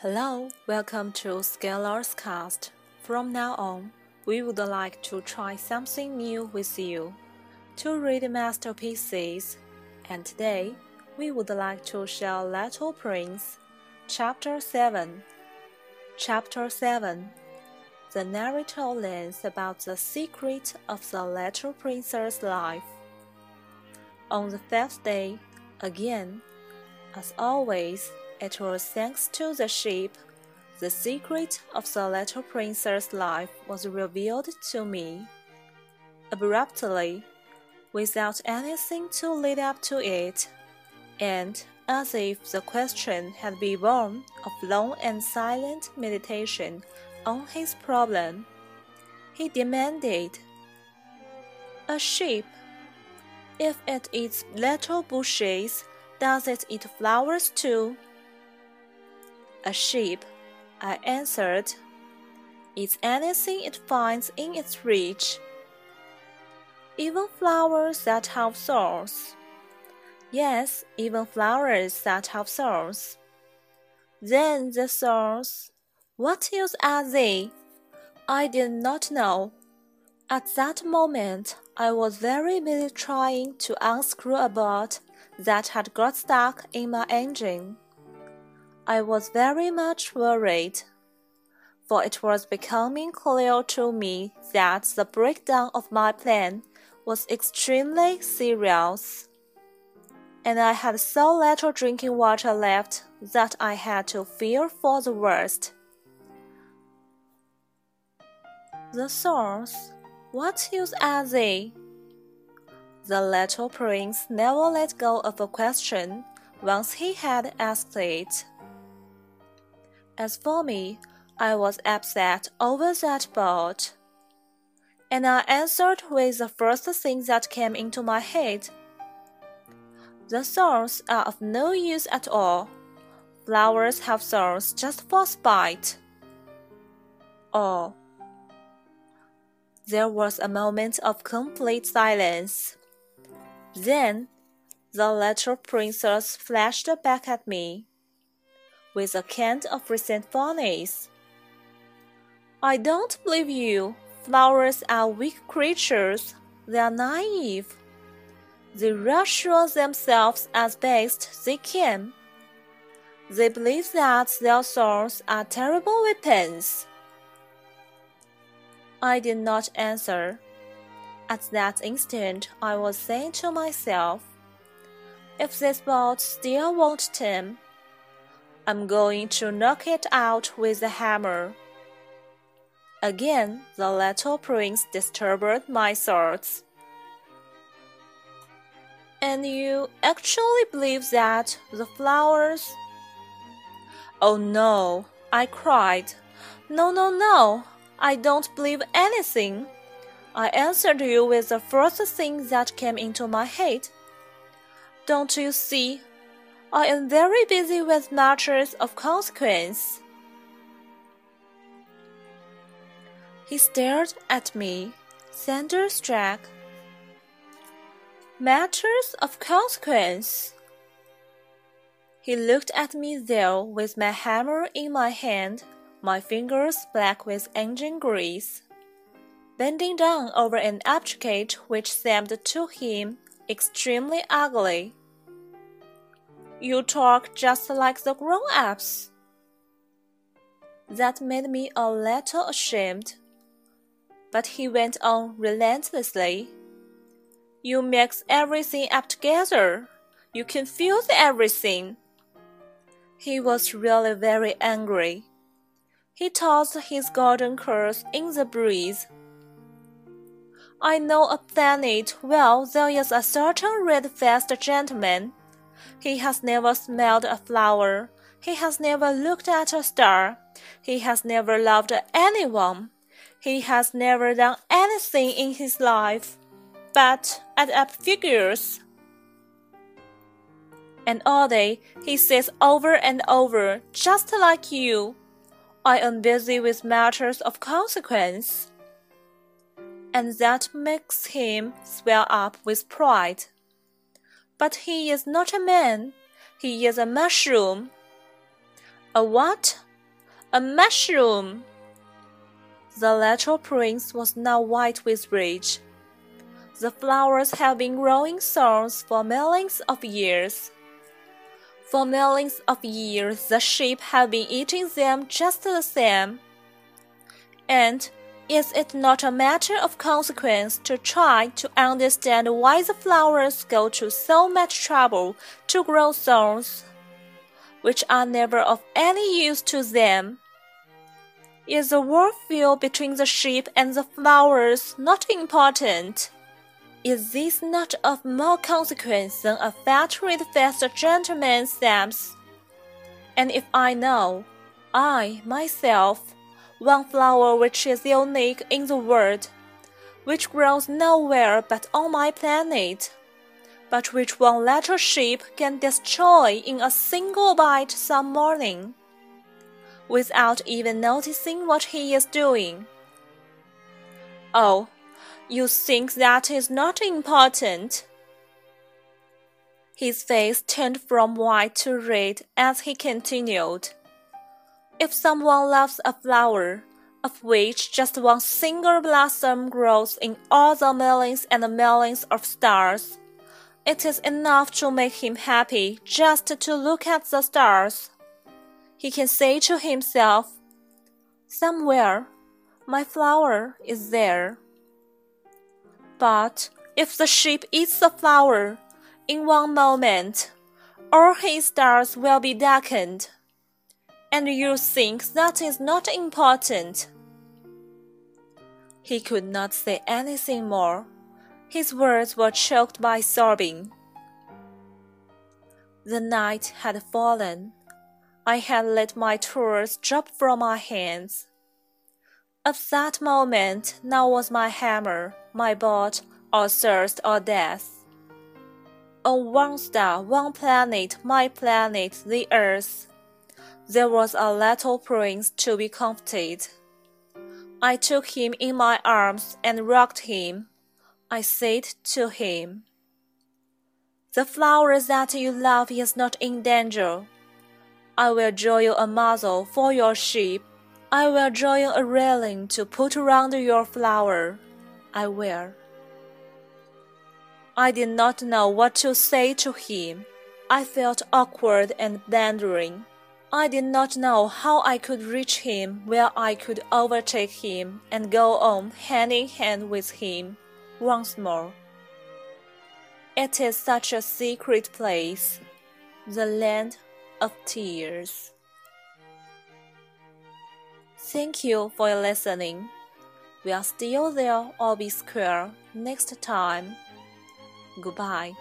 Hello, welcome to Scalars Cast. From now on, we would like to try something new with you to read masterpieces, and today we would like to share Little Prince, Chapter 7. Chapter 7 The narrator learns about the secret of the Little Prince's life. On the fifth day, again, as always, it was thanks to the sheep. The secret of the little prince's life was revealed to me. Abruptly, without anything to lead up to it, and as if the question had been born of long and silent meditation on his problem, he demanded, A sheep, if it eats little bushes, does it eat flowers too? A sheep, I answered, eats anything it finds in its reach, even flowers that have thorns. Yes, even flowers that have thorns. Then the thorns, what use are they? I did not know. At that moment, I was very busy trying to unscrew a bolt that had got stuck in my engine. I was very much worried, for it was becoming clear to me that the breakdown of my plan was extremely serious, and I had so little drinking water left that I had to fear for the worst. The thorns, what use are they? The little prince never let go of a question once he had asked it. As for me, I was upset over that boat. And I answered with the first thing that came into my head. The thorns are of no use at all. Flowers have thorns just for spite. Oh. There was a moment of complete silence. Then the little princess flashed back at me with a kind of recent resentfulness. I don't believe you. Flowers are weak creatures. They are naive. They reassure themselves as best they can. They believe that their thorns are terrible weapons. I did not answer. At that instant, I was saying to myself, if this bolt still won't turn, I'm going to knock it out with a hammer. Again, the little prince disturbed my thoughts. And you actually believe that the flowers? Oh no, I cried. No, no, no, I don't believe anything. I answered you with the first thing that came into my head. Don't you see? I am very busy with matters of consequence. He stared at me, thunderstruck. Matters of consequence. He looked at me there with my hammer in my hand, my fingers black with engine grease, bending down over an object which seemed to him extremely ugly. You talk just like the grown ups. That made me a little ashamed. But he went on relentlessly. You mix everything up together. You confuse everything. He was really very angry. He tossed his golden curls in the breeze. I know a planet well there is a certain red-faced gentleman he has never smelled a flower. He has never looked at a star. He has never loved anyone. He has never done anything in his life but add up figures. And all day he says over and over, just like you, I am busy with matters of consequence. And that makes him swell up with pride. But he is not a man. He is a mushroom. A what? a mushroom! The little prince was now white with rage. The flowers have been growing thorns for millions of years. For millions of years, the sheep have been eating them just the same. And is it not a matter of consequence to try to understand why the flowers go to so much trouble to grow thorns, which are never of any use to them? Is the warfare between the sheep and the flowers not important? Is this not of more consequence than a red-faced gentleman's stamps? And if I know, I, myself, one flower which is unique in the world, which grows nowhere but on my planet, but which one little sheep can destroy in a single bite some morning without even noticing what he is doing. Oh, you think that is not important? His face turned from white to red as he continued. If someone loves a flower, of which just one single blossom grows in all the millions and millions of stars, it is enough to make him happy just to look at the stars he can say to himself, Somewhere my flower is there. But if the sheep eats the flower, in one moment, all his stars will be darkened. And you think that is not important. He could not say anything more. His words were choked by sobbing. The night had fallen. I had let my tools drop from my hands. At that moment, now was my hammer, my bolt, or thirst or death. On one star, one planet, my planet, the earth, there was a little prince to be comforted. I took him in my arms and rocked him. I said to him, The flower that you love is not in danger. I will draw you a muzzle for your sheep. I will draw you a railing to put around your flower. I will. I did not know what to say to him. I felt awkward and blundering. I did not know how I could reach him where I could overtake him and go on hand in hand with him once more. It is such a secret place, the land of tears. Thank you for listening. We are still there or be square next time. Goodbye.